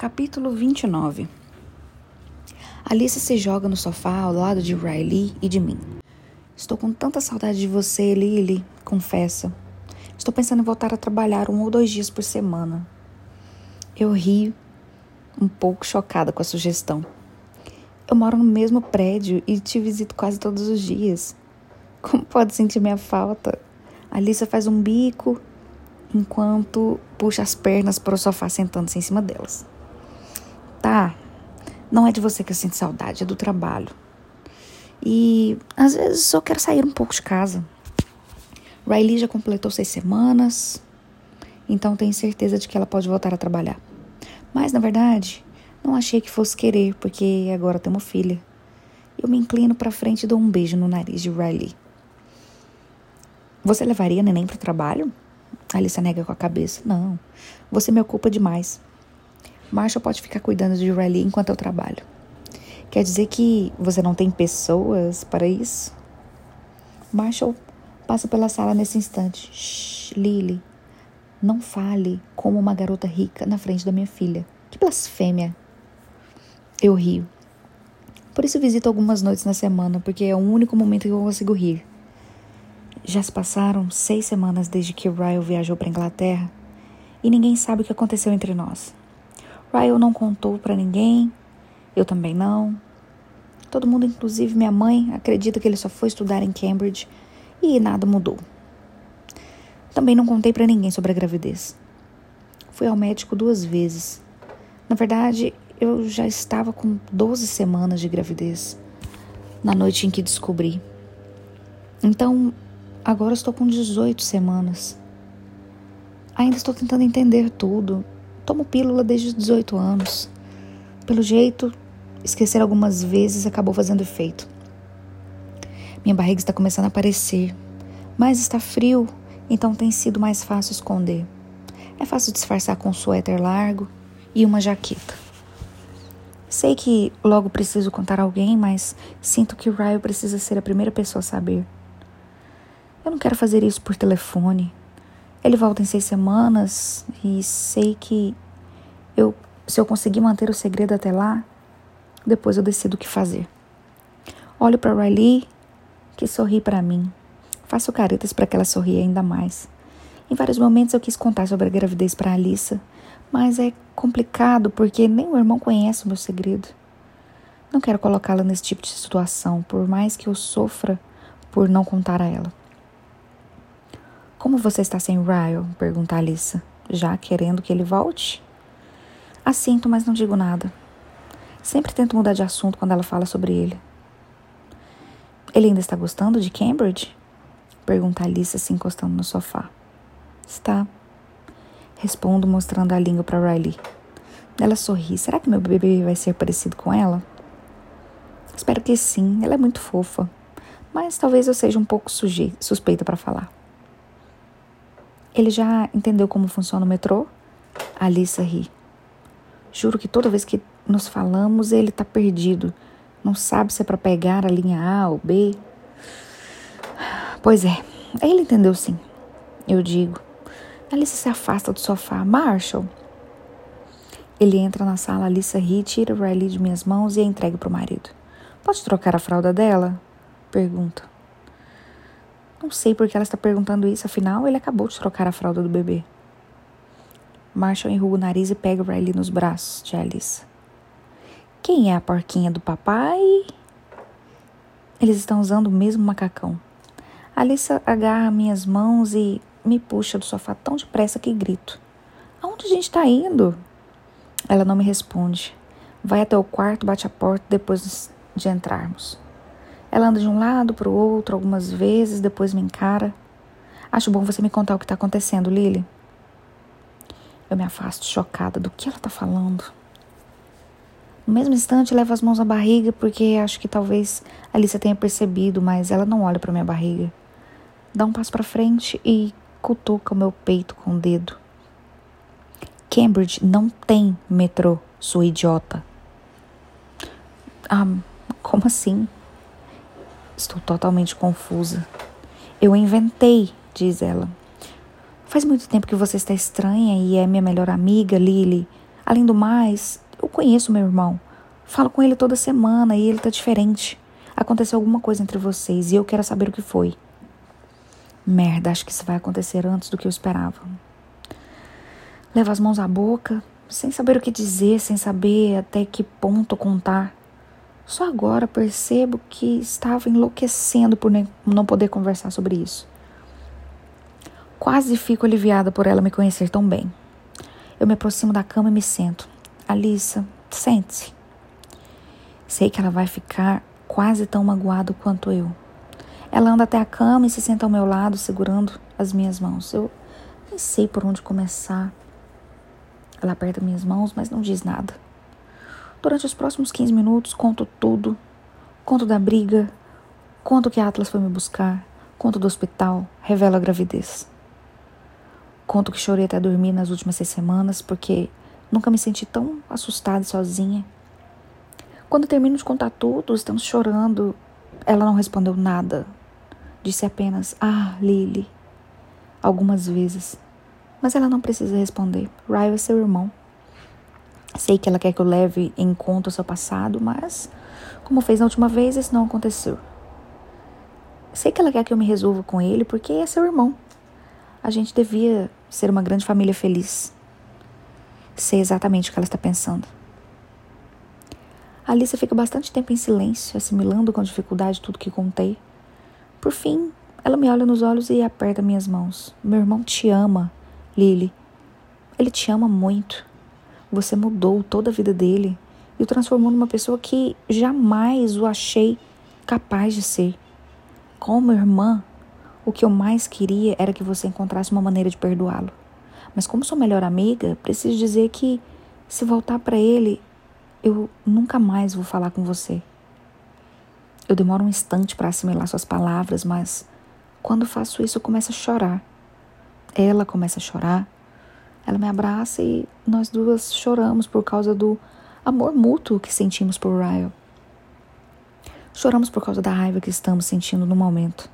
Capítulo 29 Alice se joga no sofá ao lado de Riley e de mim. Estou com tanta saudade de você, Lily, confessa. Estou pensando em voltar a trabalhar um ou dois dias por semana. Eu rio, um pouco chocada com a sugestão. Eu moro no mesmo prédio e te visito quase todos os dias. Como pode sentir minha falta? Alice faz um bico enquanto puxa as pernas para o sofá sentando-se em cima delas. Tá, não é de você que eu sinto saudade, é do trabalho. E às vezes só quero sair um pouco de casa. Riley já completou seis semanas, então tenho certeza de que ela pode voltar a trabalhar. Mas, na verdade, não achei que fosse querer, porque agora temos filha. Eu me inclino para frente e dou um beijo no nariz de Riley. Você levaria neném para o trabalho? Alice nega com a cabeça. Não, você me ocupa demais. Marshall pode ficar cuidando de Riley enquanto eu trabalho. Quer dizer que você não tem pessoas para isso? Marshall passa pela sala nesse instante. Shh, Lily, não fale como uma garota rica na frente da minha filha. Que blasfêmia. Eu rio. Por isso visito algumas noites na semana, porque é o único momento que eu consigo rir. Já se passaram seis semanas desde que Ryle viajou para Inglaterra e ninguém sabe o que aconteceu entre nós. Ryle não contou para ninguém, eu também não. Todo mundo, inclusive minha mãe, acredita que ele só foi estudar em Cambridge e nada mudou. Também não contei para ninguém sobre a gravidez. Fui ao médico duas vezes. Na verdade, eu já estava com 12 semanas de gravidez na noite em que descobri. Então, Agora estou com 18 semanas. Ainda estou tentando entender tudo. Tomo pílula desde os 18 anos. Pelo jeito, esquecer algumas vezes acabou fazendo efeito. Minha barriga está começando a aparecer, mas está frio, então tem sido mais fácil esconder. É fácil disfarçar com um suéter largo e uma jaqueta. Sei que logo preciso contar a alguém, mas sinto que Ryan precisa ser a primeira pessoa a saber. Eu não quero fazer isso por telefone. Ele volta em seis semanas e sei que eu, se eu conseguir manter o segredo até lá, depois eu decido o que fazer. Olho para Riley, que sorri para mim. Faço caretas para que ela sorria ainda mais. Em vários momentos eu quis contar sobre a gravidez para Alissa, mas é complicado porque nem o irmão conhece o meu segredo. Não quero colocá-la nesse tipo de situação, por mais que eu sofra por não contar a ela. Como você está sem Ryle? pergunta Alissa, já querendo que ele volte. Assinto, mas não digo nada. Sempre tento mudar de assunto quando ela fala sobre ele. Ele ainda está gostando de Cambridge? Pergunta Alissa se encostando no sofá. Está. Respondo mostrando a língua para Riley. Ela sorri. Será que meu bebê vai ser parecido com ela? Espero que sim. Ela é muito fofa. Mas talvez eu seja um pouco suspeita para falar. Ele já entendeu como funciona o metrô? Alissa ri. Juro que toda vez que nos falamos, ele tá perdido. Não sabe se é para pegar a linha A ou B. Pois é, ele entendeu sim. Eu digo. Alice se afasta do sofá. Marshall. Ele entra na sala, Alissa ri, tira Riley de minhas mãos e a entrega para o marido. Pode trocar a fralda dela? Pergunta. Não sei por que ela está perguntando isso, afinal ele acabou de trocar a fralda do bebê. Marshall enruga o nariz e pega Riley nos braços de Alice. Quem é a porquinha do papai? Eles estão usando o mesmo macacão. Alice agarra minhas mãos e me puxa do sofá tão depressa que grito. Aonde a gente está indo? Ela não me responde. Vai até o quarto, bate a porta depois de entrarmos. Ela anda de um lado para o outro algumas vezes, depois me encara. Acho bom você me contar o que está acontecendo, Lily. Eu me afasto chocada do que ela está falando. No mesmo instante, levo as mãos à barriga porque acho que talvez Alicia tenha percebido, mas ela não olha para minha barriga. Dá um passo para frente e cutuca o meu peito com o dedo. Cambridge não tem metrô, sua idiota. Ah, como assim? Estou totalmente confusa. Eu inventei, diz ela. Faz muito tempo que você está estranha e é minha melhor amiga, Lily. Além do mais, eu conheço meu irmão. Falo com ele toda semana e ele tá diferente. Aconteceu alguma coisa entre vocês e eu quero saber o que foi. Merda, acho que isso vai acontecer antes do que eu esperava. Levo as mãos à boca, sem saber o que dizer, sem saber até que ponto contar. Só agora percebo que estava enlouquecendo por não poder conversar sobre isso. Quase fico aliviada por ela me conhecer tão bem. Eu me aproximo da cama e me sento. Alissa, sente-se. Sei que ela vai ficar quase tão magoada quanto eu. Ela anda até a cama e se senta ao meu lado, segurando as minhas mãos. Eu nem sei por onde começar. Ela aperta minhas mãos, mas não diz nada. Durante os próximos 15 minutos, conto tudo. Conto da briga, conto que Atlas foi me buscar, conto do hospital, revelo a gravidez. Conto que chorei até dormir nas últimas seis semanas, porque nunca me senti tão assustada e sozinha. Quando termino de contar tudo, estamos chorando. Ela não respondeu nada. Disse apenas, ah, Lily, algumas vezes. Mas ela não precisa responder. Ryle é seu irmão. Sei que ela quer que eu leve em conta o seu passado, mas, como fez na última vez, isso não aconteceu. Sei que ela quer que eu me resolva com ele porque é seu irmão. A gente devia ser uma grande família feliz. Sei exatamente o que ela está pensando. Alice fica bastante tempo em silêncio, assimilando com dificuldade tudo que contei. Por fim, ela me olha nos olhos e aperta minhas mãos. Meu irmão te ama, Lily. Ele te ama muito. Você mudou toda a vida dele e o transformou numa pessoa que jamais o achei capaz de ser. Como irmã, o que eu mais queria era que você encontrasse uma maneira de perdoá-lo. Mas como sua melhor amiga, preciso dizer que se voltar para ele, eu nunca mais vou falar com você. Eu demoro um instante para assimilar suas palavras, mas quando faço isso eu começo a chorar. Ela começa a chorar ela me abraça e nós duas choramos por causa do amor mútuo que sentimos por Ryle. Choramos por causa da raiva que estamos sentindo no momento.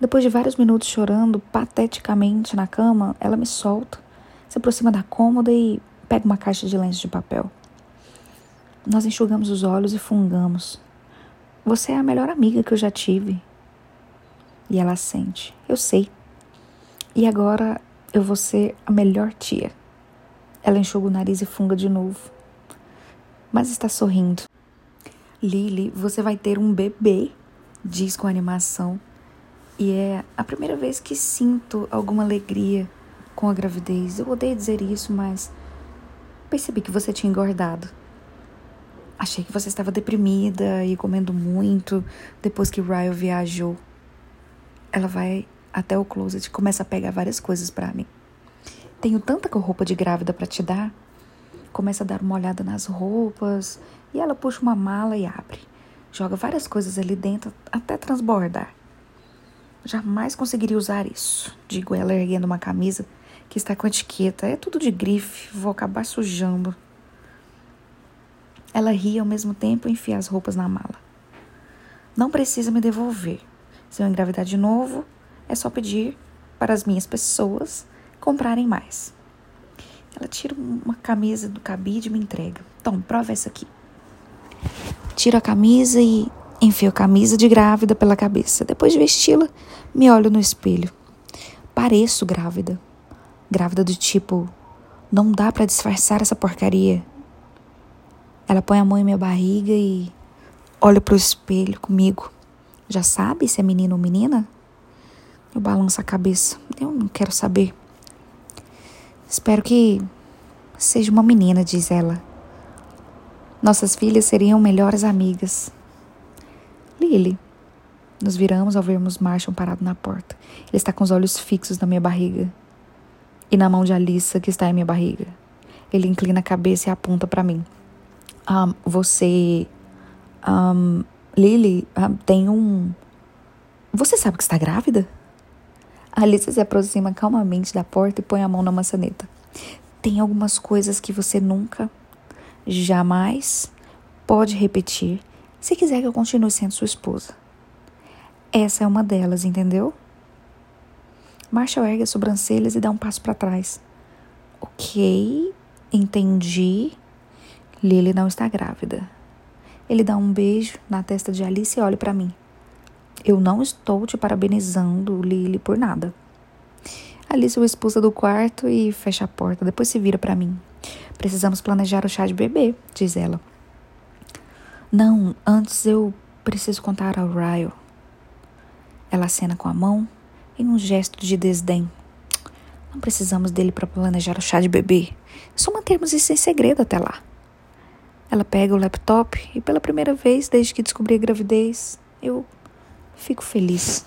Depois de vários minutos chorando pateticamente na cama, ela me solta, se aproxima da cômoda e pega uma caixa de lenços de papel. Nós enxugamos os olhos e fungamos. Você é a melhor amiga que eu já tive. E ela sente. Eu sei. E agora eu vou ser a melhor tia. Ela enxuga o nariz e funga de novo. Mas está sorrindo. Lily, você vai ter um bebê, diz com animação. E é a primeira vez que sinto alguma alegria com a gravidez. Eu odeio dizer isso, mas percebi que você tinha engordado. Achei que você estava deprimida e comendo muito depois que Ryle viajou. Ela vai até o closet e começa a pegar várias coisas para mim. Tenho tanta roupa de grávida para te dar. Começa a dar uma olhada nas roupas e ela puxa uma mala e abre. Joga várias coisas ali dentro até transbordar. Jamais conseguiria usar isso, digo ela erguendo uma camisa que está com etiqueta. É tudo de grife, vou acabar sujando. Ela ri ao mesmo tempo e enfia as roupas na mala. Não precisa me devolver. Se eu engravidar de novo, é só pedir para as minhas pessoas comprarem mais. Ela tira uma camisa do cabide e me entrega. Então, prova essa aqui. Tiro a camisa e enfio a camisa de grávida pela cabeça. Depois de vesti-la, me olho no espelho. Pareço grávida. Grávida do tipo, não dá para disfarçar essa porcaria. Ela põe a mão em minha barriga e olha pro espelho comigo. Já sabe se é menino ou menina? Eu balanço a cabeça. Eu não quero saber. Espero que seja uma menina, diz ela. Nossas filhas seriam melhores amigas. Lily. Nos viramos ao vermos Marshall parado na porta. Ele está com os olhos fixos na minha barriga. E na mão de Alissa, que está em minha barriga. Ele inclina a cabeça e aponta para mim. Um, você. Um, Lily, um, tem um. Você sabe que está grávida? Alice se aproxima calmamente da porta e põe a mão na maçaneta. Tem algumas coisas que você nunca, jamais pode repetir se quiser que eu continue sendo sua esposa. Essa é uma delas, entendeu? Marshall ergue as sobrancelhas e dá um passo para trás. Ok, Entendi. Lily não está grávida. Ele dá um beijo na testa de Alice e olha para mim. Eu não estou te parabenizando, Lily, por nada. Alice o expulsa do quarto e fecha a porta. Depois se vira para mim. Precisamos planejar o chá de bebê, diz ela. Não, antes eu preciso contar ao Ryle. Ela acena com a mão em um gesto de desdém. Não precisamos dele para planejar o chá de bebê. É só mantermos isso em segredo até lá. Ela pega o laptop e, pela primeira vez desde que descobri a gravidez, eu fico feliz.